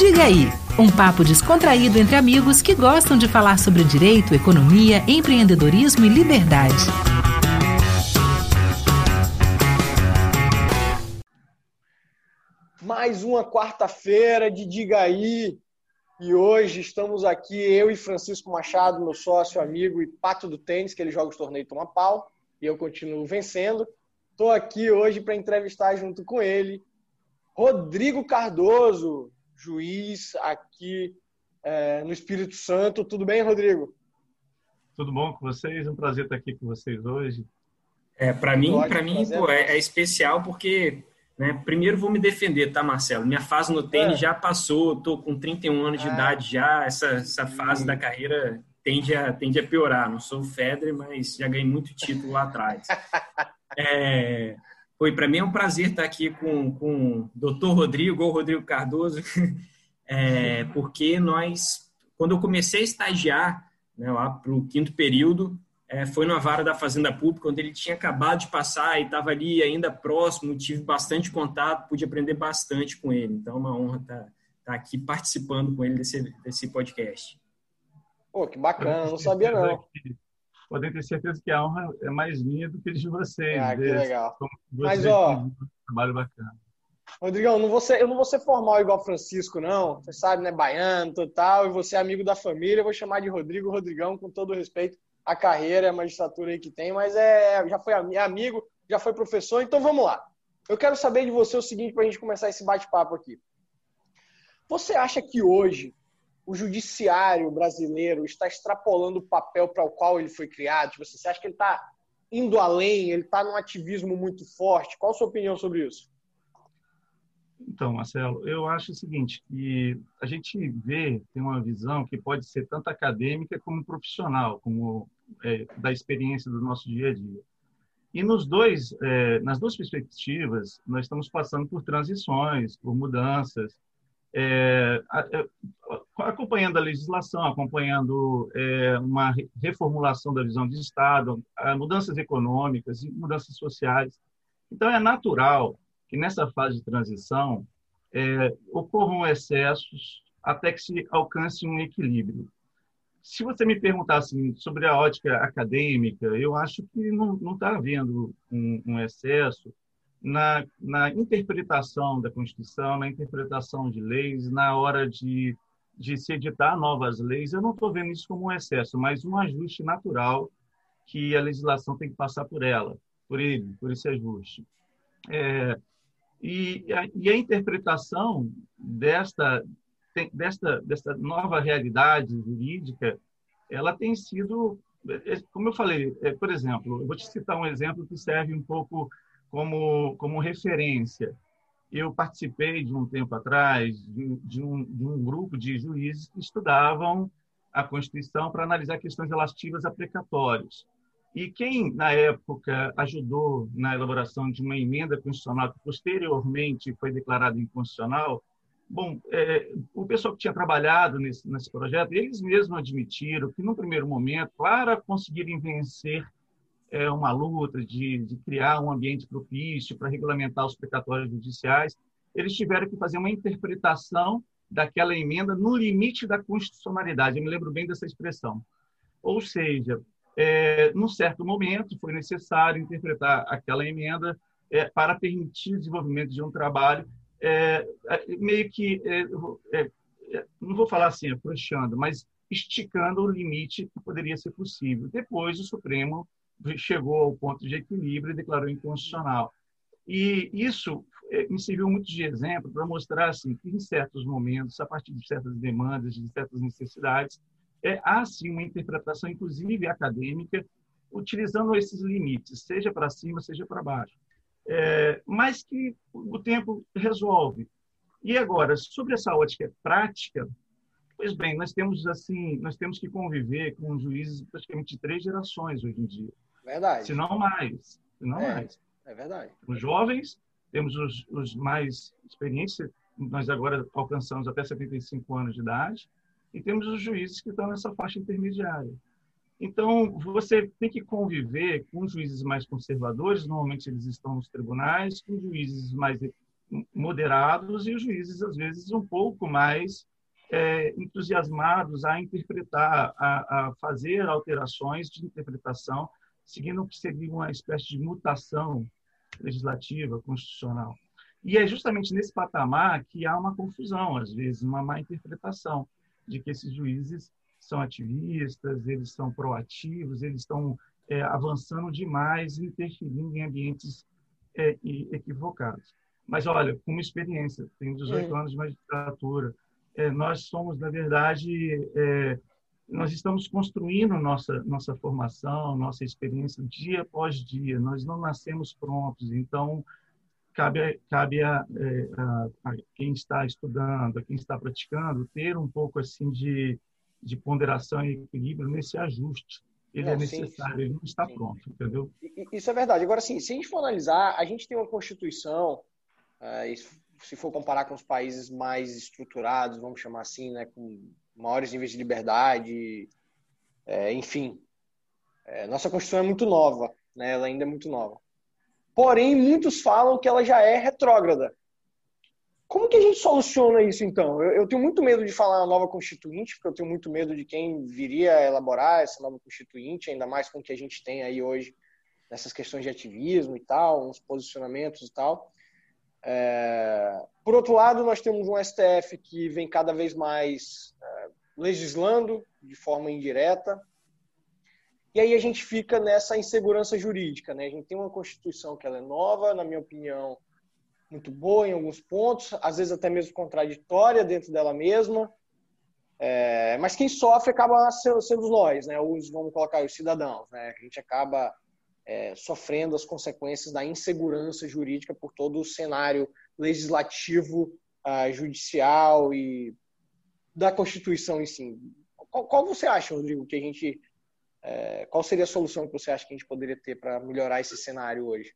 Diga aí, um papo descontraído entre amigos que gostam de falar sobre direito, economia, empreendedorismo e liberdade. Mais uma quarta-feira de Diga aí. E hoje estamos aqui, eu e Francisco Machado, meu sócio, amigo e pato do tênis, que ele joga os torneios toma pau, e eu continuo vencendo. Estou aqui hoje para entrevistar junto com ele Rodrigo Cardoso, juiz aqui é, no Espírito Santo. Tudo bem, Rodrigo? Tudo bom com vocês? É um prazer estar aqui com vocês hoje. É, para mim, para mim, pô, é, é, especial porque, né, primeiro vou me defender, tá, Marcelo? Minha fase no tênis é. já passou, tô com 31 anos de é. idade já, essa, essa fase da carreira tende a, tende a piorar. Não sou o Federer, mas já ganhei muito título lá atrás. É, foi para mim é um prazer estar aqui com, com o doutor Rodrigo, ou Rodrigo Cardoso, é, porque nós, quando eu comecei a estagiar né, lá para o quinto período, é, foi na vara da Fazenda Pública, onde ele tinha acabado de passar e estava ali ainda próximo, tive bastante contato, pude aprender bastante com ele. Então, é uma honra estar, estar aqui participando com ele desse, desse podcast. Pô, que bacana, não sabia não podem ter certeza que a honra é mais minha do que de vocês. Ah, que legal. Mas, ó, um trabalho bacana. Rodrigão, não vou ser, eu não vou ser formal igual Francisco, não. Você sabe, né? Baiano, total. E você é amigo da família. Eu vou chamar de Rodrigo Rodrigão, com todo o respeito à carreira, à magistratura aí que tem. Mas é, já foi amigo, já foi professor. Então vamos lá. Eu quero saber de você o seguinte para a gente começar esse bate-papo aqui. Você acha que hoje o judiciário brasileiro está extrapolando o papel para o qual ele foi criado? Tipo, você acha que ele está indo além? Ele está num ativismo muito forte? Qual a sua opinião sobre isso? Então, Marcelo, eu acho o seguinte, que a gente vê, tem uma visão que pode ser tanto acadêmica como profissional, como é, da experiência do nosso dia a dia. E nos dois, é, nas duas perspectivas, nós estamos passando por transições, por mudanças, é, é, acompanhando a legislação, acompanhando é, uma reformulação da visão de Estado, mudanças econômicas e mudanças sociais. Então, é natural que nessa fase de transição é, ocorram excessos até que se alcance um equilíbrio. Se você me perguntar assim, sobre a ótica acadêmica, eu acho que não está havendo um, um excesso, na, na interpretação da Constituição, na interpretação de leis, na hora de, de se editar novas leis, eu não estou vendo isso como um excesso, mas um ajuste natural que a legislação tem que passar por ela, por ele, por esse ajuste. É, e, a, e a interpretação desta, desta, desta nova realidade jurídica, ela tem sido, é, como eu falei, é, por exemplo, eu vou te citar um exemplo que serve um pouco como, como referência. Eu participei de um tempo atrás de, um, de um grupo de juízes que estudavam a Constituição para analisar questões relativas a precatórios. E quem, na época, ajudou na elaboração de uma emenda constitucional que posteriormente foi declarada inconstitucional, bom, é, o pessoal que tinha trabalhado nesse, nesse projeto, eles mesmos admitiram que, no primeiro momento, para conseguirem vencer é, uma luta de, de criar um ambiente propício para regulamentar os precatórios judiciais, eles tiveram que fazer uma interpretação daquela emenda no limite da constitucionalidade. Eu me lembro bem dessa expressão. Ou seja, é, num certo momento foi necessário interpretar aquela emenda é, para permitir o desenvolvimento de um trabalho é, é meio que, é, é, não vou falar assim, afrouxando, mas esticando o limite que poderia ser possível. Depois o Supremo chegou ao ponto de equilíbrio e declarou inconstitucional. E isso é, me serviu muito de exemplo para mostrar assim, que, em certos momentos, a partir de certas demandas, de certas necessidades, é, há sim uma interpretação, inclusive acadêmica, utilizando esses limites, seja para cima, seja para baixo. É, mas que o tempo resolve. E agora, sobre essa ótica prática, pois bem, nós temos assim, nós temos que conviver com juízes praticamente de três gerações hoje em dia. Verdade. Se não mais. Se não é, mais. É verdade. Os jovens, temos os, os mais experientes, nós agora alcançamos até 75 anos de idade, e temos os juízes que estão nessa faixa intermediária. Então, você tem que conviver com juízes mais conservadores, normalmente eles estão nos tribunais, com juízes mais moderados e os juízes, às vezes, um pouco mais é, entusiasmados a interpretar, a, a, fazer alterações de interpretação, seguindo o que seria uma espécie de mutação legislativa, constitucional. E é justamente nesse patamar que há uma confusão, às vezes, uma má interpretação de que esses juízes são ativistas, eles são proativos, eles estão é, avançando demais, interferindo em ambientes é, equivocados. Mas, olha, com uma experiência, tenho 18 é. anos de magistratura, é, nós somos, na verdade, é, nós estamos construindo nossa, nossa formação, nossa experiência dia após dia, nós não nascemos prontos, então cabe, cabe a, é, a, a, quem está estudando, a quem está praticando, ter um pouco assim de, de ponderação e equilíbrio nesse ajuste. Ele não, é necessário, sim, ele não está sim. pronto, entendeu? Isso é verdade. Agora, sim, se a gente for analisar, a gente tem uma Constituição, uh, se for comparar com os países mais estruturados, vamos chamar assim, né, com maiores níveis de liberdade, é, enfim. É, nossa Constituição é muito nova, né, ela ainda é muito nova. Porém, muitos falam que ela já é retrógrada. Como que a gente soluciona isso, então? Eu, eu, tenho muito medo de falar nova constituinte, porque eu tenho muito medo de quem viria a elaborar essa nova constituinte, ainda mais com o que a gente tem aí hoje nessas questões de ativismo e tal, uns posicionamentos e tal. É... Por outro lado, nós temos um STF que vem cada vez mais é, legislando de forma indireta, e aí a gente fica nessa insegurança jurídica, né? A gente tem uma Constituição que ela é nova, na minha opinião, muito boa em alguns pontos, às vezes até mesmo contraditória dentro dela mesma. É, mas quem sofre acaba sendo, sendo nós, né? Os, vamos colocar os cidadãos, né? A gente acaba é, sofrendo as consequências da insegurança jurídica por todo o cenário legislativo, uh, judicial e da Constituição em si. Qual, qual você acha, Rodrigo, que a gente é, qual seria a solução que você acha que a gente poderia ter para melhorar esse cenário hoje?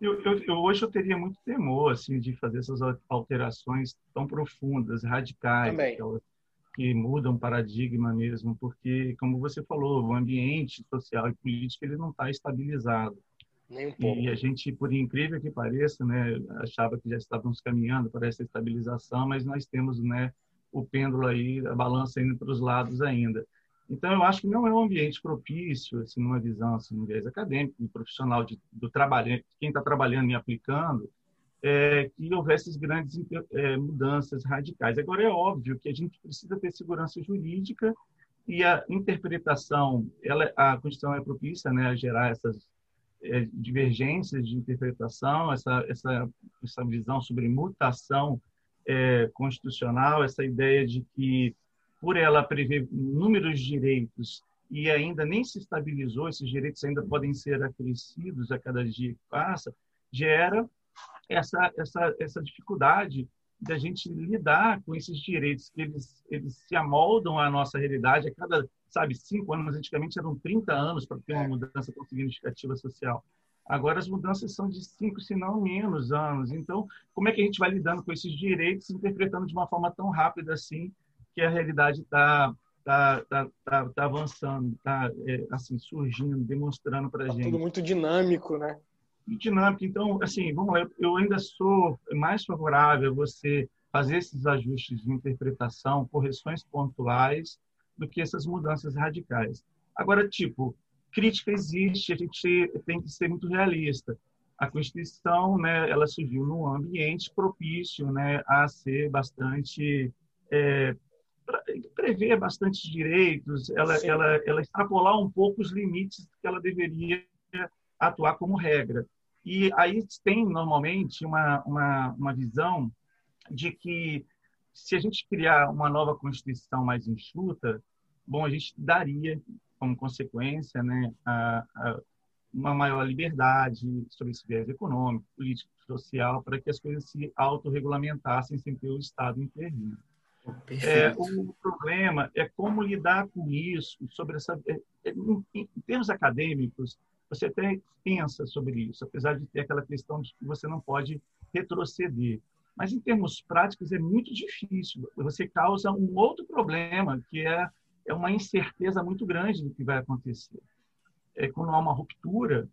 Eu, eu, eu, hoje eu teria muito temor assim de fazer essas alterações tão profundas, radicais, aquelas que mudam paradigma mesmo, porque como você falou, o ambiente social e político ele não está estabilizado. Um e a gente, por incrível que pareça, né, achava que já estávamos caminhando para essa estabilização, mas nós temos, né, o pêndulo aí, a balança indo para os lados ainda. Então, eu acho que não é um ambiente propício, assim, numa visão, assim, um viés acadêmico e profissional de, do trabalho, quem está trabalhando e aplicando, é, que houvesse grandes é, mudanças radicais. Agora, é óbvio que a gente precisa ter segurança jurídica e a interpretação, ela, a Constituição é propícia né, a gerar essas é, divergências de interpretação, essa, essa, essa visão sobre mutação é, constitucional, essa ideia de que por ela prever inúmeros direitos e ainda nem se estabilizou, esses direitos ainda podem ser acrescidos a cada dia que passa, gera essa, essa, essa dificuldade da gente lidar com esses direitos, que eles, eles se amoldam à nossa realidade a cada, sabe, cinco anos, antigamente eram 30 anos para ter uma mudança tão significativa social. Agora as mudanças são de cinco, se não menos anos. Então, como é que a gente vai lidando com esses direitos, interpretando de uma forma tão rápida assim, que a realidade está tá, tá, tá, tá, avançando, está é, assim, surgindo, demonstrando para a tá gente. Tudo muito dinâmico, né? Dinâmico. Então, assim, vamos lá, eu ainda sou mais favorável a você fazer esses ajustes de interpretação, correções pontuais, do que essas mudanças radicais. Agora, tipo, crítica existe, a gente tem que ser muito realista. A Constituição, né, ela surgiu num ambiente propício, né, a ser bastante é, prevê bastante direitos, ela, ela, ela extrapolar um pouco os limites que ela deveria atuar como regra. E aí tem, normalmente, uma, uma, uma visão de que se a gente criar uma nova Constituição mais enxuta, bom, a gente daria, como consequência, né, a, a uma maior liberdade sobre esse viés econômico, político, social, para que as coisas se autorregulamentassem sem ter o Estado intervindo. É, o problema é como lidar com isso, sobre essa, é, é, em, em termos acadêmicos, você até pensa sobre isso, apesar de ter aquela questão de que você não pode retroceder. Mas em termos práticos é muito difícil. Você causa um outro problema, que é, é uma incerteza muito grande do que vai acontecer. É, quando há uma ruptura,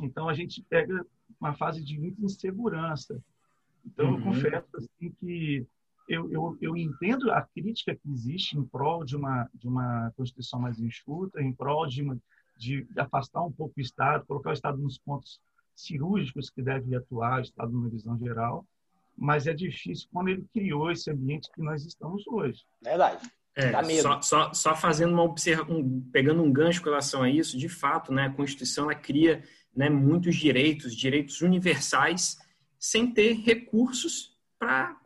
então a gente pega uma fase de muita insegurança. Então, uhum. eu confesso assim, que eu, eu, eu, entendo a crítica que existe em prol de uma, de uma Constituição mais enxuta, em prol de, uma, de afastar um pouco o Estado, colocar o Estado nos pontos cirúrgicos que deve atuar, o Estado numa visão geral, mas é difícil quando ele criou esse ambiente que nós estamos hoje. Verdade. É, só, só, só, fazendo uma observação, um, pegando um gancho com relação a isso, de fato, né, a Constituição ela cria né, muitos direitos, direitos universais, sem ter recursos para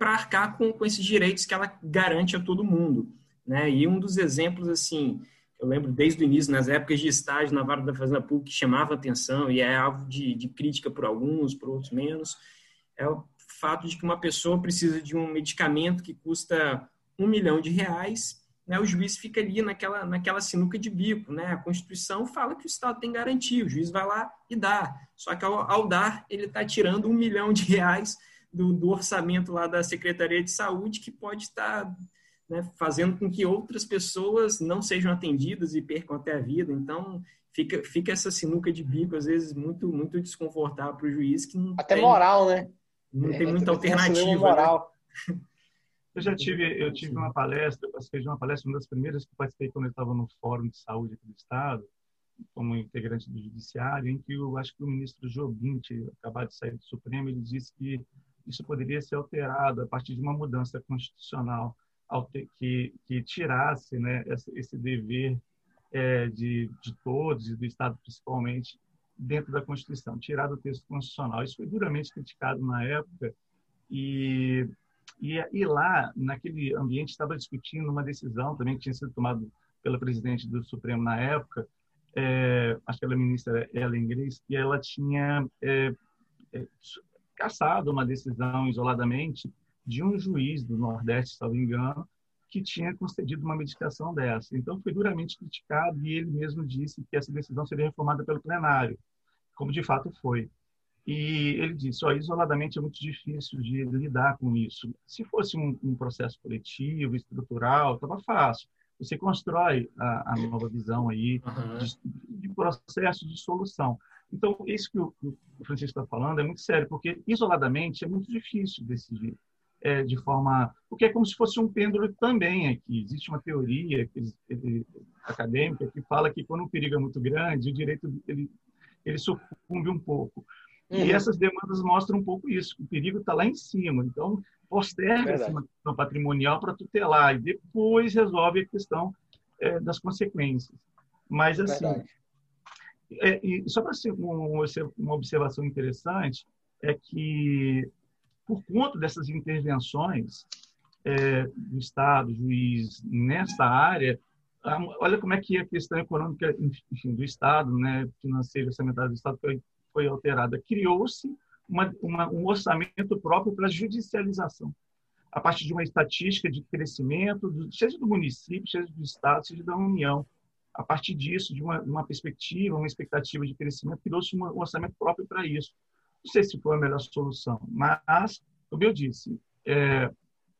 arcar com, com esses direitos que ela garante a todo mundo. Né? E um dos exemplos, assim, eu lembro desde o início, nas épocas de estágio na Vara da Fazenda Pública, que chamava atenção e é alvo de, de crítica por alguns, por outros menos, é o fato de que uma pessoa precisa de um medicamento que custa um milhão de reais, né, o juiz fica ali naquela, naquela sinuca de bico. Né? A Constituição fala que o Estado tem garantia, o juiz vai lá e dá. Só que ao, ao dar, ele está tirando um milhão de reais do, do, orçamento lá da Secretaria de Saúde, que pode estar né, fazendo com que outras pessoas não sejam atendidas e percam até a vida. Então, fica, fica essa sinuca de bico, às vezes, muito, muito desconfortável para o juiz. Que até tem, moral, né? Não é, tem muita alternativa. Né? Moral. Né? Eu já tive, eu tive uma palestra, eu participei de uma palestra, uma das primeiras que eu participei quando eu estava no Fórum de Saúde aqui do Estado, como integrante do Judiciário, em que eu acho que o ministro Jobim, acabado de sair do Supremo, ele disse que isso poderia ser alterado a partir de uma mudança constitucional que, que tirasse né, esse dever é, de, de todos e do Estado principalmente dentro da Constituição, tirar do texto constitucional. Isso foi duramente criticado na época e e, e lá, naquele ambiente, estava discutindo uma decisão também que tinha sido tomada pela presidente do Supremo na época, é, acho que ela ministra Ellen Grace, e ela tinha é, é, caçado uma decisão isoladamente de um juiz do Nordeste, se não me engano, que tinha concedido uma medicação dessa. Então, foi duramente criticado e ele mesmo disse que essa decisão seria reformada pelo plenário, como de fato foi. E ele disse: oh, isoladamente é muito difícil de lidar com isso. Se fosse um, um processo coletivo, estrutural, estava fácil. Você constrói a, a nova visão aí uhum. de, de, processo de solução. Então, isso que o, o Francisco está falando é muito sério, porque isoladamente é muito difícil decidir é, de forma. Porque é como se fosse um pêndulo também aqui. Existe uma teoria acadêmica que fala que quando o perigo é muito grande, o direito ele, ele sucumbe um pouco. Uhum. E essas demandas mostram um pouco isso. O perigo está lá em cima. Então, posterga essa questão patrimonial para tutelar e depois resolve a questão é, das consequências. Mas, assim, é, só para ser um, uma observação interessante, é que, por conta dessas intervenções é, do Estado, juiz, nessa área, olha como é que a questão econômica enfim, do Estado, né, financeira, orçamentária do Estado, foi foi alterada. Criou-se um orçamento próprio para judicialização, a partir de uma estatística de crescimento, do, seja do município, seja do Estado, seja da União. A partir disso, de uma, uma perspectiva, uma expectativa de crescimento, criou-se um orçamento próprio para isso. Não sei se foi a melhor solução, mas, como eu disse, é,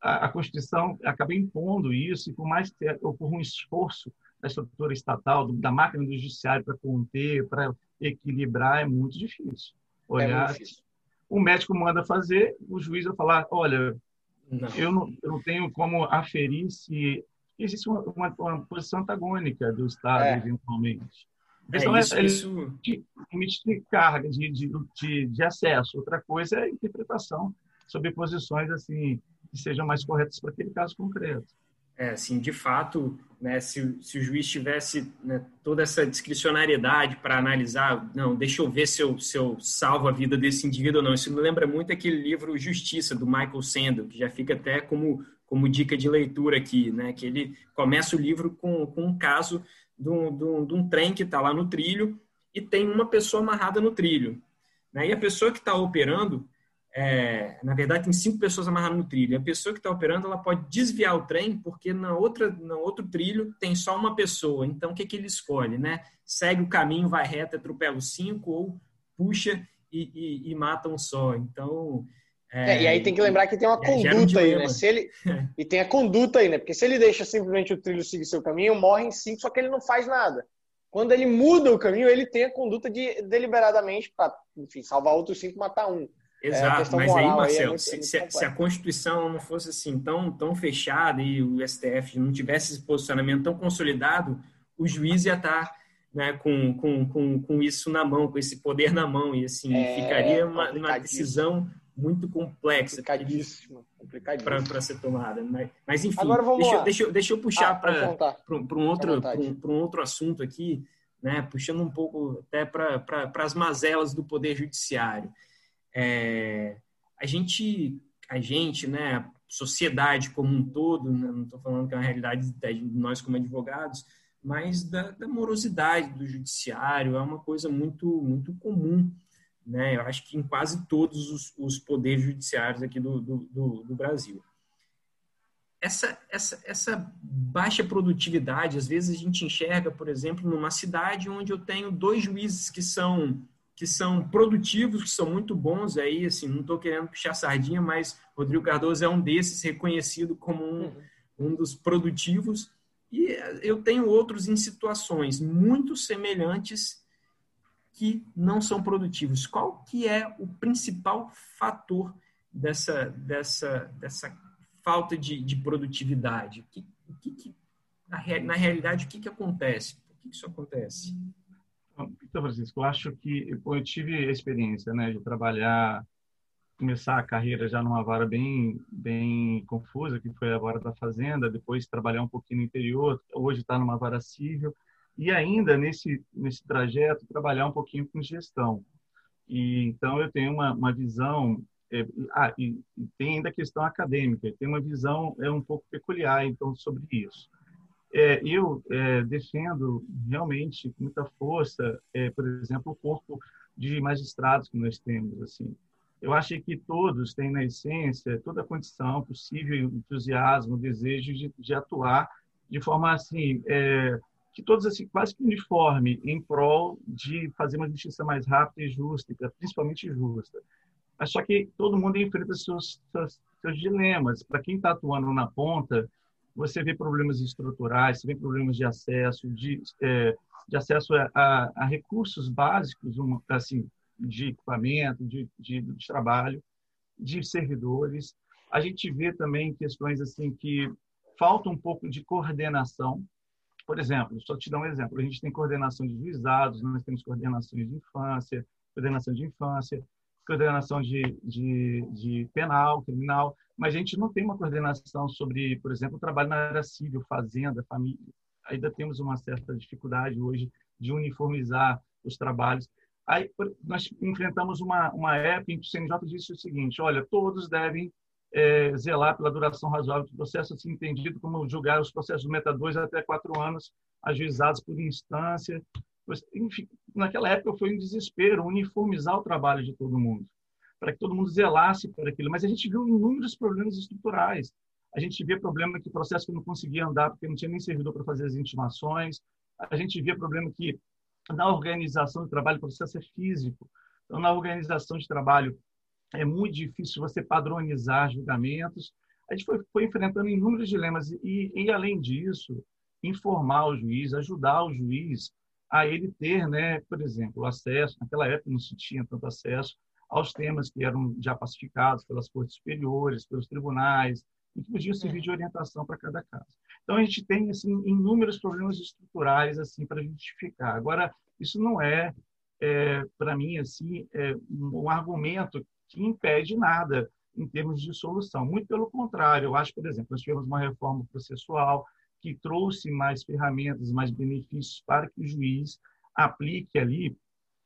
a, a, Constituição acaba impondo isso, e por mais que ocorra um esforço da estrutura estatal, da máquina do judiciário para conter, para equilibrar, é muito difícil. Olhar, é muito difícil. o médico manda fazer, o juiz vai falar, olha, não. Eu, não, eu não tenho como aferir se existe uma, uma, uma posição antagônica do Estado, é. eventualmente. É, então, isso, é, isso... limite de carga, de, de, de, de, acesso. Outra coisa é a interpretação sobre posições assim que sejam mais corretas para aquele caso concreto é, assim, de fato, né, se, se o juiz tivesse né, toda essa discricionariedade para analisar, não, deixa eu ver se eu, se eu salvo a vida desse indivíduo ou não. Isso me lembra muito aquele livro Justiça, do Michael Sandel, que já fica até como, como dica de leitura aqui, né, que ele começa o livro com, com um caso de um, de um, de um trem que está lá no trilho e tem uma pessoa amarrada no trilho. Né, e a pessoa que está operando, é, na verdade, tem cinco pessoas amarradas no trilho. A pessoa que está operando, ela pode desviar o trem, porque na outra, no outro trilho tem só uma pessoa. Então, o que, que ele escolhe, né? Segue o caminho, vai reto, atropela os cinco, ou puxa e, e, e mata um só. Então... É, é, e aí tem que lembrar que tem uma conduta um aí, né? Se ele, e tem a conduta aí, né? Porque se ele deixa simplesmente o trilho seguir seu caminho, morrem cinco, só que ele não faz nada. Quando ele muda o caminho, ele tem a conduta de deliberadamente para, enfim, salvar outros cinco, matar um. Exato, é mas aí, Marcelo, é se, se, se, a Constituição não fosse assim tão, tão fechada e o STF não tivesse esse posicionamento tão consolidado, o juiz ia estar né, com, com, com, com isso na mão, com esse poder na mão, e assim, é, ficaria uma, uma decisão muito complexa para ser tomada. Mas, mas enfim, deixa, deixa, deixa, eu puxar ah, para um, outro, um, um outro assunto aqui, né, puxando um pouco até para pra, as mazelas do Poder Judiciário. É, a gente, a gente, né, sociedade como um todo, né, não estou falando que é uma realidade de nós como advogados, mas da, da, morosidade do judiciário é uma coisa muito muito comum, né? Eu acho que em quase todos os, os poderes judiciários aqui do, do, do, do Brasil. Essa, essa, essa baixa produtividade, às vezes a gente enxerga, por exemplo, numa cidade onde eu tenho dois juízes que são que são produtivos, que são muito bons aí, assim, não estou querendo puxar sardinha, mas Rodrigo Cardoso é um desses, reconhecido como um, uhum. um dos produtivos, e eu tenho outros em situações muito semelhantes que não são produtivos. Qual que é o principal fator dessa, dessa, dessa falta de, de produtividade? O que, o que, que na, na, realidade, o que, que acontece? Por que, que isso acontece? Então, Francisco, eu acho que eu tive a experiência né, de trabalhar, começar a carreira já numa vara bem, bem confusa, que foi a vara da fazenda, depois trabalhar um pouquinho no interior, hoje está numa vara civil, e ainda nesse, nesse trajeto trabalhar um pouquinho com gestão. E, então, eu tenho uma, uma visão é, ah, e, e, tem ainda a questão acadêmica, tem uma visão é um pouco peculiar então sobre isso. É, eu é, defendo realmente com muita força, é, por exemplo, o corpo de magistrados que nós temos. Assim, eu acho que todos têm na essência toda a condição possível, entusiasmo, desejo de, de atuar de forma assim é, que todos assim quase que uniforme em prol de fazer uma justiça mais rápida e justa, principalmente justa. Mas só que todo mundo enfrenta seus, seus, seus dilemas. Para quem está atuando na ponta, você vê problemas estruturais, você vê problemas de acesso, de, é, de acesso a, a, a, recursos básicos, um, assim, de equipamento, de, de, de, trabalho, de servidores. A gente vê também questões assim que falta um pouco de coordenação. Por exemplo, só te dar um exemplo, a gente tem coordenação de juizados, nós temos coordenações de infância, coordenação de infância, coordenação de, de, de penal, criminal, mas a gente não tem uma coordenação sobre, por exemplo, o trabalho na área civil, fazenda, família. Ainda temos uma certa dificuldade hoje de uniformizar os trabalhos. Aí nós enfrentamos uma, uma época em que o CNJ disse o seguinte: olha, todos devem é, zelar pela duração razoável do processo, assim entendido como julgar os processos meta 2 até quatro anos, ajuizados por instância. Enfim, naquela época foi um desespero uniformizar o trabalho de todo mundo para que todo mundo zelasse por aquilo. Mas a gente viu inúmeros problemas estruturais. A gente via problema que o processo não conseguia andar porque não tinha nem servidor para fazer as intimações. A gente via problema que na organização do trabalho o processo é físico. Então, na organização de trabalho é muito difícil você padronizar julgamentos. A gente foi, foi enfrentando inúmeros dilemas e, e, além disso, informar o juiz, ajudar o juiz a ele ter, né, por exemplo, acesso. Naquela época não se tinha tanto acesso aos temas que eram já pacificados pelas cortes superiores, pelos tribunais, e que podiam servir de orientação para cada caso. Então, a gente tem assim, inúmeros problemas estruturais assim para justificar. Agora, isso não é, é para mim, assim, é um argumento que impede nada em termos de solução. Muito pelo contrário, eu acho, por exemplo, nós tivemos uma reforma processual que trouxe mais ferramentas, mais benefícios para que o juiz aplique ali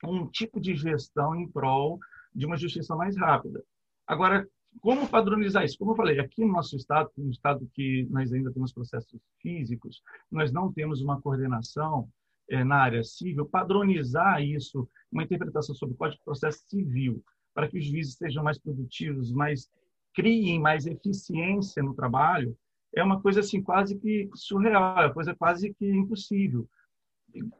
um tipo de gestão em prol de uma justiça mais rápida. Agora, como padronizar isso? Como eu falei, aqui no nosso estado, no estado que nós ainda temos processos físicos, nós não temos uma coordenação é, na área civil, padronizar isso, uma interpretação sobre o Código de Processo Civil, para que os juízes sejam mais produtivos, mais criem mais eficiência no trabalho, é uma coisa assim quase que surreal, é uma coisa quase que impossível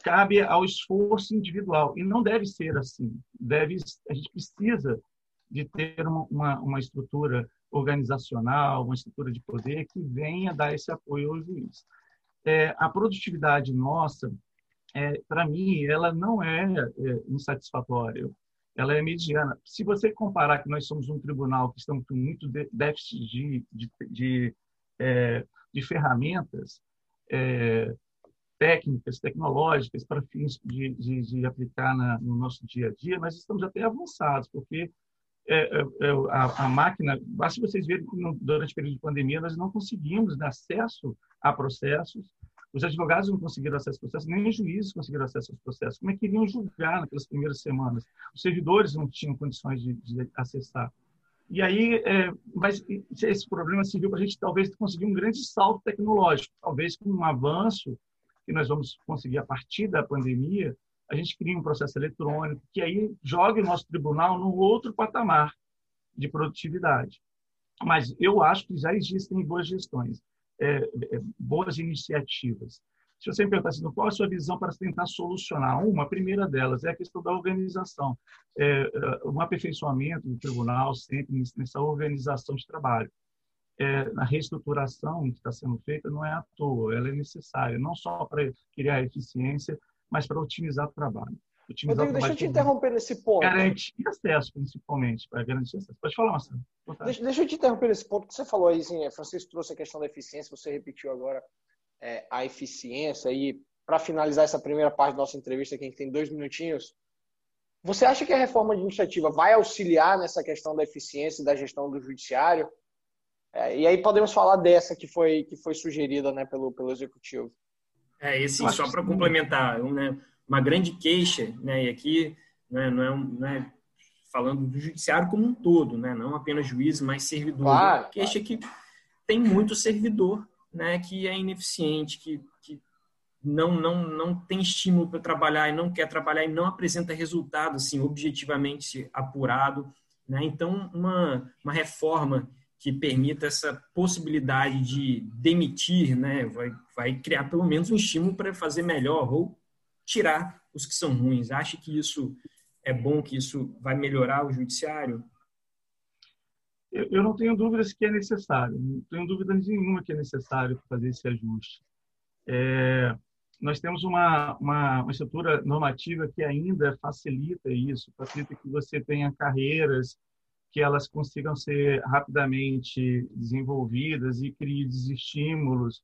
cabe ao esforço individual e não deve ser assim. Deve a gente precisa de ter uma, uma, estrutura organizacional, uma estrutura de poder que venha dar esse apoio ao juiz. É, a produtividade nossa, é, para mim, ela não é, é insatisfatória. Ela é mediana. Se você comparar que nós somos um tribunal que estamos com muito déficit de, de, de, é, de ferramentas é, técnicas, tecnológicas para fins de, de, de aplicar na, no nosso dia a dia, nós estamos até avançados, porque é, é, é a, a, máquina, basta vocês verem que durante o período de pandemia nós não conseguimos dar acesso a processos os advogados não conseguiram acesso aos processos, nem os juízes conseguiram acesso aos processos. Como é que iriam julgar naquelas primeiras semanas? Os servidores não tinham condições de, de acessar. E aí, é, mas esse problema serviu para a gente talvez conseguir um grande salto tecnológico. Talvez com um avanço que nós vamos conseguir a partir da pandemia, a gente cria um processo eletrônico que aí joga o nosso tribunal num outro patamar de produtividade. Mas eu acho que já existem boas gestões é, é, boas iniciativas. Se você me perguntar assim, qual a sua visão para tentar solucionar? Uma, a primeira delas é a questão da organização. É, é um aperfeiçoamento do tribunal sempre nessa organização de trabalho. É, a reestruturação que está sendo feita não é à toa, ela é necessária, não só para criar eficiência, mas para otimizar o trabalho. Rodrigo, deixa eu te interromper nesse ponto. Garantir acesso, principalmente, para garantir acesso. Pode falar, Marcelo. Deixa, deixa, eu te interromper nesse ponto que você falou aí, assim, Francisco trouxe a questão da eficiência, você repetiu agora é, a eficiência. E para finalizar essa primeira parte da nossa entrevista, que a gente tem dois minutinhos, você acha que a reforma administrativa vai auxiliar nessa questão da eficiência e da gestão do judiciário? É, e aí podemos falar dessa que foi, que foi sugerida né, pelo, pelo executivo. É, esse, só para complementar, né, uma grande queixa, né, e aqui né, não, é, não é falando do judiciário como um todo, né, não apenas juiz, mas servidor. Claro, queixa claro. que tem muito servidor né, que é ineficiente, que, que não, não, não tem estímulo para trabalhar e não quer trabalhar e não apresenta resultado assim, objetivamente apurado. Né? Então, uma, uma reforma que permita essa possibilidade de demitir, né, vai, vai criar pelo menos um estímulo para fazer melhor ou tirar os que são ruins. Acha que isso é bom, que isso vai melhorar o judiciário? Eu, eu não tenho dúvidas que é necessário. Não tenho dúvida nenhuma que é necessário fazer esse ajuste. É, nós temos uma, uma, uma, estrutura normativa que ainda facilita isso, facilita que você tenha carreiras que elas consigam ser rapidamente desenvolvidas e crie estímulos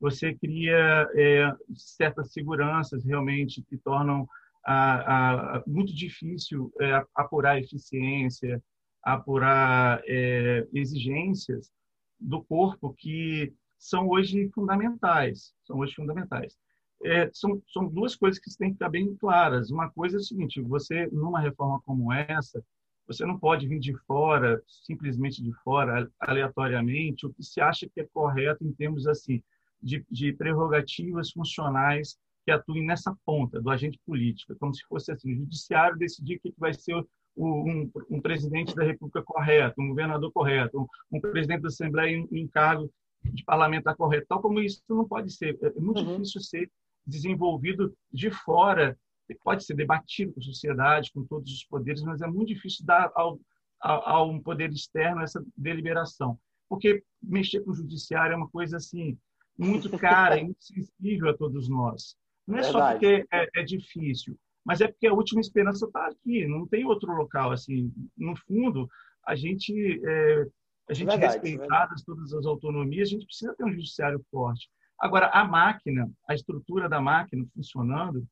você cria é, certas seguranças realmente que tornam a, a, muito difícil é, apurar eficiência, apurar é, exigências do corpo que são hoje fundamentais, são hoje fundamentais. É, são, são duas coisas que têm que ficar bem claras. Uma coisa é o seguinte: você numa reforma como essa, você não pode vir de fora, simplesmente de fora, aleatoriamente, o que se acha que é correto em termos assim de, de prerrogativas funcionais que atuem nessa ponta do agente político, como se fosse assim, o judiciário decidir que vai ser o, um, um, presidente da República correto, um governador correto, um, um presidente da Assembleia em, em cargo de parlamentar correto, tal como isso não pode ser. É muito uhum. difícil ser desenvolvido de fora, pode ser debatido com a sociedade, com todos os poderes, mas é muito difícil dar ao, ao, ao um poder externo essa deliberação. Porque mexer com o judiciário é uma coisa assim, muito cara e muito sensível a todos nós. Não é Verdade. só porque é, é, difícil, mas é porque a última esperança está aqui, não tem outro local. assim. No fundo, a gente, é, a gente Verdade, respeitadas todas as autonomias, a gente precisa ter um judiciário forte. Agora, a máquina, a estrutura da máquina funcionando,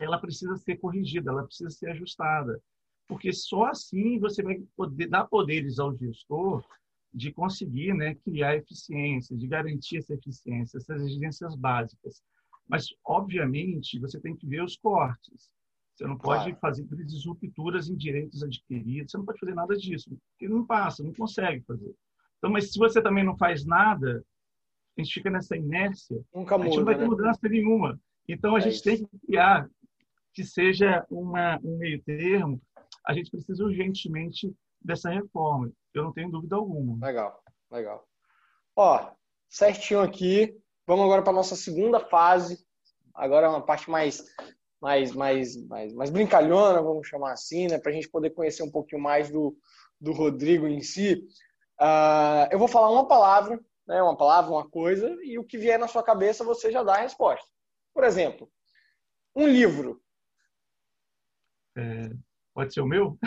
ela precisa ser corrigida, ela precisa ser ajustada. Porque só assim você vai poder dar poderes ao gestor de conseguir né, criar eficiência, de garantir essa eficiência, essas exigências básicas. Mas, obviamente, você tem que ver os cortes. Você não pode claro. fazer grandes rupturas em direitos adquiridos, você não pode fazer nada disso, porque não passa, não consegue fazer. Então, mas se você também não faz nada, a gente fica nessa inércia, Nunca muda, a gente não vai ter né? mudança nenhuma. Então, a é gente isso. tem que criar que seja uma, um meio termo. A gente precisa urgentemente dessa reforma. Eu não tenho dúvida alguma. Legal, legal. Ó, certinho aqui. Vamos agora para a nossa segunda fase. Agora é uma parte mais, mais, mais, mais, mais brincalhona, vamos chamar assim, né? Para a gente poder conhecer um pouquinho mais do, do Rodrigo em si. Uh, eu vou falar uma palavra, né? Uma palavra, uma coisa, e o que vier na sua cabeça você já dá a resposta. Por exemplo, um livro. É, Pode ser o meu?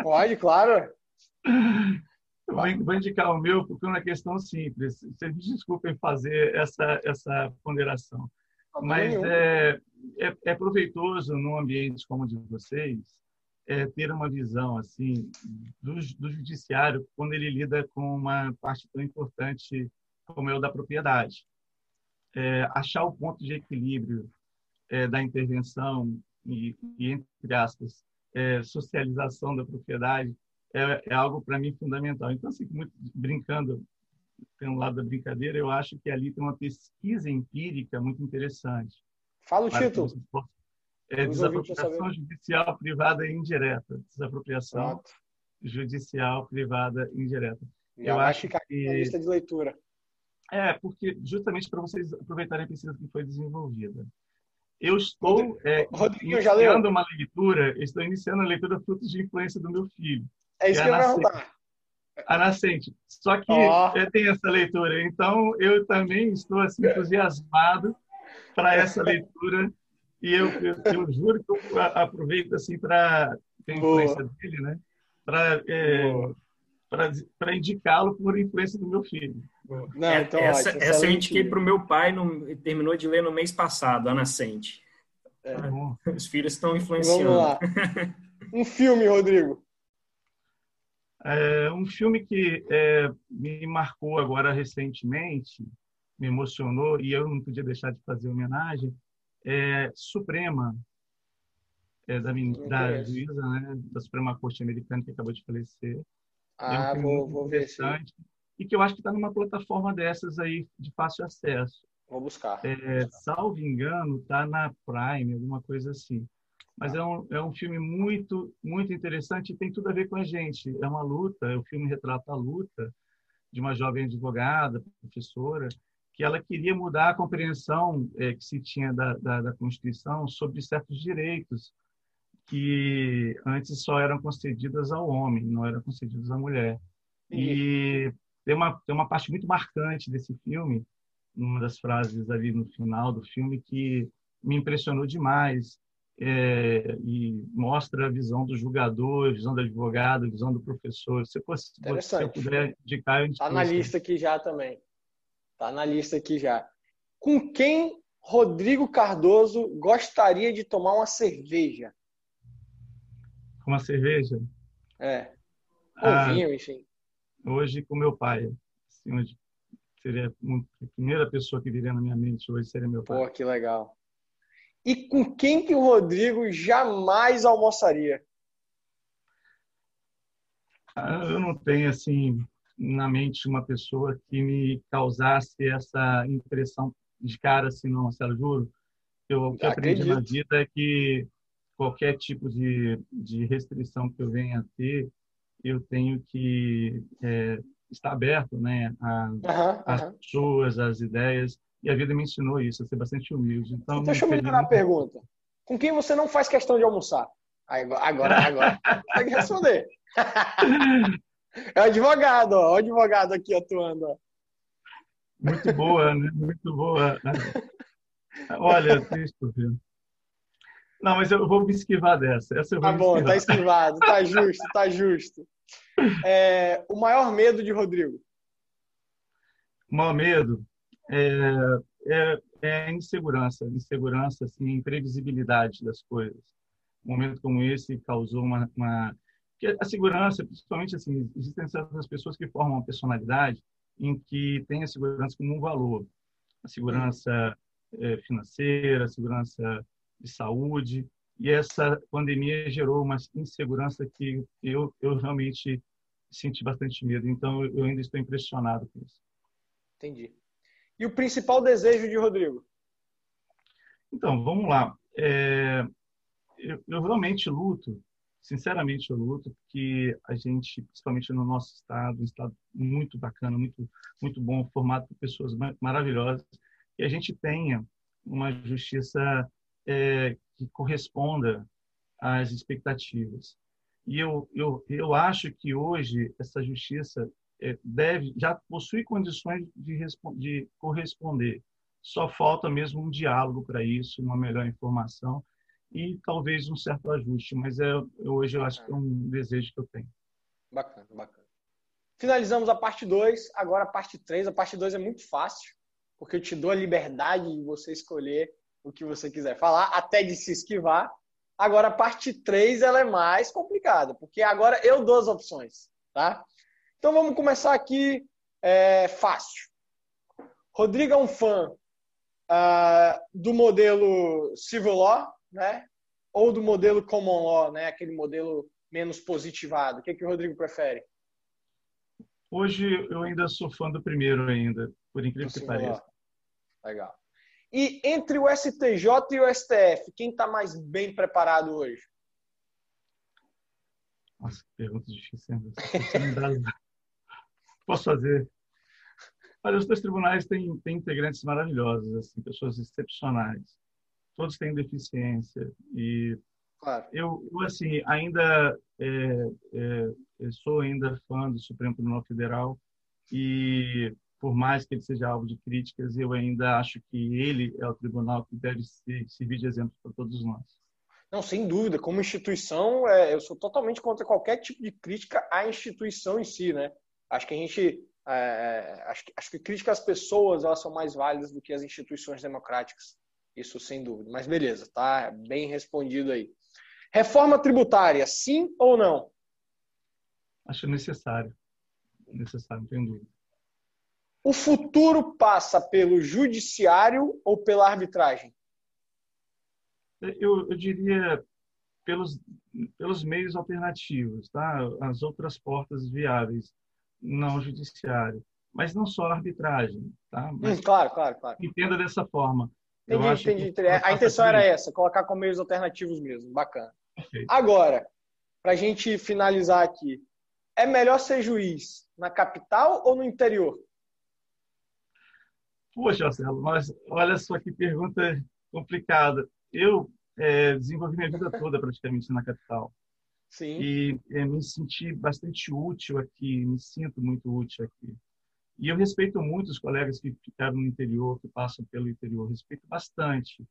Pode, claro. Vou, indicar o meu porque é uma questão simples. Vocês me desculpem fazer essa, essa ponderação. Mas é, é, é, proveitoso num ambiente como o de vocês é, ter uma visão assim do, do judiciário quando ele lida com uma parte tão importante como é o da propriedade. É, achar o ponto de equilíbrio é, da intervenção e, e, entre aspas, é, socialização da propriedade é, é algo para mim fundamental. Então, assim, muito brincando pelo lado da brincadeira, eu acho que ali tem uma pesquisa empírica muito interessante. Fala o título. É desapropriação judicial privada e indireta. Desapropriação Pronto. judicial privada e indireta. Já eu acho que a lista de leitura. É, porque justamente para vocês aproveitarem a pesquisa que foi desenvolvida. Eu estou é, Rodrigo, iniciando uma leitura, estou iniciando a leitura frutos de influência do meu filho. É isso que, que eu perguntar. A nascente. Só que oh. tem essa leitura. Então, eu também estou assim, entusiasmado para essa leitura. E eu, eu, eu, juro que eu aproveito assim para a influência Boa. dele, né? Para é, para indicá-lo por influência do meu filho. Não, é, então, essa, ó, essa eu indiquei para o meu pai, no, terminou de ler no mês passado, A Nascente. É. Os filhos estão influenciando. Vamos lá. Um filme, Rodrigo. É, um filme que é, me marcou agora recentemente, me emocionou, e eu não podia deixar de fazer homenagem, é Suprema, é, da, da juíza né, da Suprema Corte Americana, que acabou de falecer. Ah, é um vou, vou ver sim. E que eu acho que está numa plataforma dessas aí de fácil acesso. Vou buscar. É, salvo engano, está na Prime, alguma coisa assim. Mas é um, é um filme muito, muito interessante e tem tudo a ver com a gente. É uma luta, o filme retrata a luta de uma jovem advogada, professora, que ela queria mudar a compreensão é, que se tinha da, da, da Constituição sobre certos direitos que antes só eram concedidas ao homem, não eram concedidas à mulher. E tem uma, tem uma parte muito marcante desse filme, uma das frases ali no final do filme, que me impressionou demais. É, e mostra a visão do julgador, a visão do advogado, a visão do professor. Se, fosse, se você puder indicar, eu Está na lista aqui já também. Está na lista aqui já. Com quem Rodrigo Cardoso gostaria de tomar uma cerveja? uma cerveja? É. Ou ah, vinho, enfim. Hoje com meu pai. Assim, hoje seria a primeira pessoa que viria na minha mente hoje seria meu pai. Pô, que legal. E com quem que o Rodrigo jamais almoçaria? Ah, eu não tenho assim na mente uma pessoa que me causasse essa impressão de cara assim, não, Marcelo, juro. Eu, o que aprendi na vida é que qualquer tipo de, de restrição que eu venha a ter, eu tenho que é, estar aberto né, a, uhum, às uhum. pessoas, às ideias. E a vida me ensinou isso, a ser bastante humilde. Então, Deixa eu melhorar a pergunta. Com quem você não faz questão de almoçar? Agora, agora, consegue responder. É o advogado, ó, o advogado aqui atuando. Ó. Muito boa, né? Muito boa. Olha, deixa eu ver. Não, mas eu vou me esquivar dessa. Essa eu vou tá bom, tá esquivado, tá justo, tá justo. É, o maior medo de Rodrigo? O maior medo é, é, é insegurança, insegurança, assim, imprevisibilidade das coisas. Um momento como esse causou uma, uma... a segurança, principalmente assim, existem certas pessoas que formam uma personalidade em que tem a segurança como um valor. A segurança é, financeira, a segurança de saúde, e essa pandemia gerou uma insegurança que eu, eu realmente senti bastante medo. Então, eu ainda estou impressionado com isso. Entendi. E o principal desejo de Rodrigo? Então, vamos lá. É, eu, eu, realmente luto, sinceramente eu luto, porque a gente, principalmente no nosso estado, um estado muito bacana, muito, muito bom, formado por pessoas maravilhosas, que a gente tenha uma justiça é, que corresponda às expectativas. E eu, eu, eu acho que hoje essa justiça é, deve já possui condições de, de corresponder. Só falta mesmo um diálogo para isso, uma melhor informação. e talvez um certo ajuste, mas é, hoje eu acho que é um desejo que eu tenho. Bacana, bacana. Finalizamos a parte 2, agora a parte 3. A parte 2 é muito fácil, porque eu te dou a liberdade de você escolher o que você quiser falar, até de se esquivar. Agora a parte 3 ela é mais complicada, porque agora eu dou as opções, tá? Então vamos começar aqui é, fácil. Rodrigo é um fã uh, do modelo civil law, né? Ou do modelo common law, né? Aquele modelo menos positivado. O que, que o Rodrigo prefere? Hoje eu ainda sou fã do primeiro ainda, por incrível que pareça. Legal. E entre o STJ e o STF, quem está mais bem preparado hoje? Nossa, que pergunta difícil. Posso fazer? Olha, os dois tribunais têm, têm integrantes maravilhosos, assim, pessoas excepcionais. Todos têm deficiência e claro. eu, assim, ainda é, é, sou ainda fã do Supremo Tribunal Federal e por mais que ele seja alvo de críticas, eu ainda acho que ele é o tribunal que deve ser, servir de exemplo para todos nós. Não, sem dúvida. Como instituição, é, eu sou totalmente contra qualquer tipo de crítica à instituição em si, né? Acho que a gente é, acho, que, acho que crítica às pessoas elas são mais válidas do que as instituições democráticas. Isso sem dúvida. Mas beleza, tá bem respondido aí. Reforma tributária, sim ou não? Acho necessário. Necessário, não tenho dúvida. O futuro passa pelo judiciário ou pela arbitragem? Eu, eu diria pelos, pelos meios alternativos, tá? As outras portas viáveis não judiciário. Mas não só a arbitragem. Tá? Hum, claro, claro, claro. Entenda dessa forma. Entendi, entendi. A intenção era essa, colocar com meios alternativos mesmo. Bacana. Perfeito. Agora, para a gente finalizar aqui, é melhor ser juiz na capital ou no interior? Poxa, Marcelo, mas olha só que pergunta complicada. Eu é, desenvolvi minha vida toda praticamente na capital. Sim. E é, me senti bastante útil aqui, me sinto muito útil aqui. E eu respeito muito os colegas que ficaram no interior, que passam pelo interior, respeito bastante.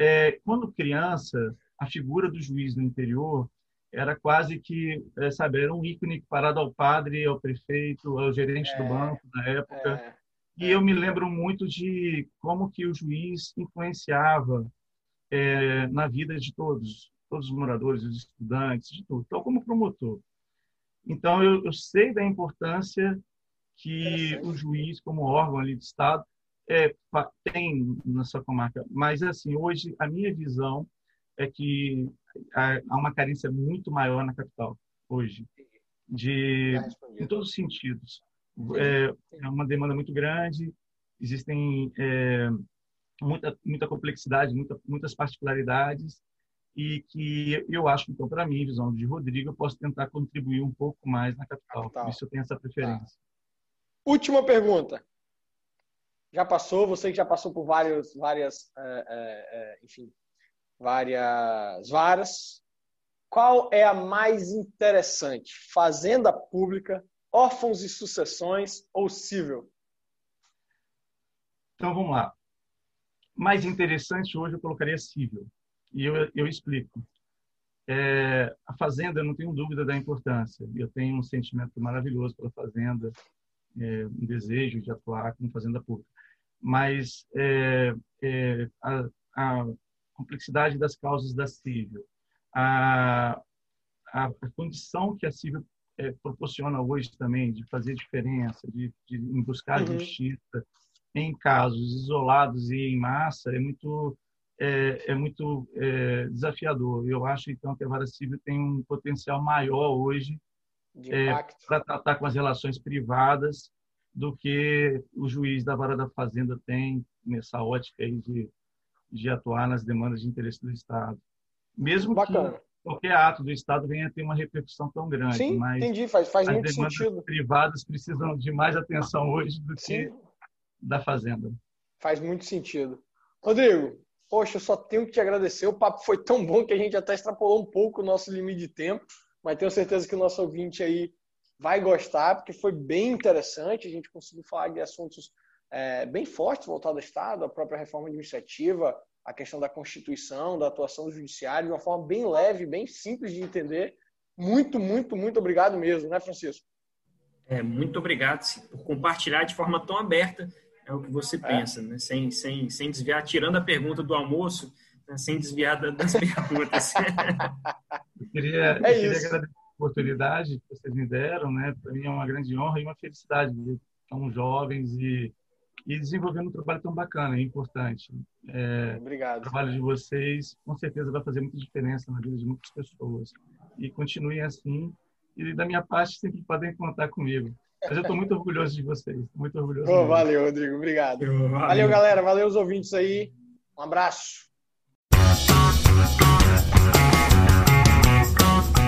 É, quando criança, a figura do juiz no interior era quase que, é, sabe, era um ícone parado ao padre, ao prefeito, ao gerente é, do banco na época. E eu me lembro muito de como que o juiz influenciava é, na vida de todos, todos os moradores, os estudantes, de tudo, tal como promotor. Então, eu, eu sei da importância que o juiz, como órgão ali de Estado, é, tem na sua comarca. Mas, assim, hoje, a minha visão é que há uma carência muito maior na capital, hoje, de, em todos os sentidos. É, é uma demanda muito grande, existem é, muita, muita complexidade, muita, muitas particularidades, e que eu acho que, então, para mim, visão de Rodrigo, eu posso tentar contribuir um pouco mais na capital. capital. Por isso eu tenho essa preferência. Tá. Última pergunta. Já passou, você que já passou por vários, várias, é, é, é, enfim, várias varas. Qual é a mais interessante? Fazenda pública, órfãos e sucessões ou civil? Então vamos lá. Mais interessante hoje eu colocaria civil. E eu, eu explico. É, a Fazenda, não tenho dúvida da importância. Eu tenho um sentimento maravilhoso pela Fazenda, é, um desejo de atuar como Fazenda Pública. Mas é, é a, a, complexidade das causas da civil, a, a condição que a civil é, proporciona hoje também de fazer diferença, de, de buscar uhum. justiça em casos isolados e em massa, é muito é, é muito é, desafiador. Eu acho, então, que a vara civil tem um potencial maior hoje é, para tratar com as relações privadas do que o juiz da vara da fazenda tem nessa ótica aí de, de atuar nas demandas de interesse do Estado. Mesmo Bacana. que qualquer ato do Estado venha a ter uma repercussão tão grande. Sim, mas entendi, faz, faz muito sentido. privadas precisam de mais atenção hoje do Sim. que da Fazenda. Faz muito sentido. Rodrigo, Poxa, eu só tenho que te agradecer. O papo foi tão bom que a gente até extrapolou um pouco o nosso limite de tempo, mas tenho certeza que o nosso ouvinte aí vai gostar, porque foi bem interessante. A gente conseguiu falar de assuntos é, bem fortes voltados ao Estado, a própria reforma administrativa, a questão da Constituição, da atuação do Judiciário, de uma forma bem leve, bem simples de entender. Muito, muito, muito obrigado mesmo, né, Francisco? É, muito obrigado por compartilhar de forma tão aberta é o que você é. pensa, né? sem, sem, sem desviar, tirando a pergunta do almoço, né? sem desviar das perguntas. eu queria, é eu queria agradecer a oportunidade que vocês me deram, né? Para mim é uma grande honra e uma felicidade ver tão jovens e, e desenvolvendo um trabalho tão bacana e importante. É, Obrigado. O trabalho de vocês com certeza vai fazer muita diferença na vida de muitas pessoas. E continuem assim. E da minha parte, sempre podem contar comigo. Mas eu estou muito orgulhoso de vocês. Muito orgulhoso. Oh, valeu, Rodrigo. Obrigado. Valeu. valeu, galera. Valeu os ouvintes aí. Um abraço.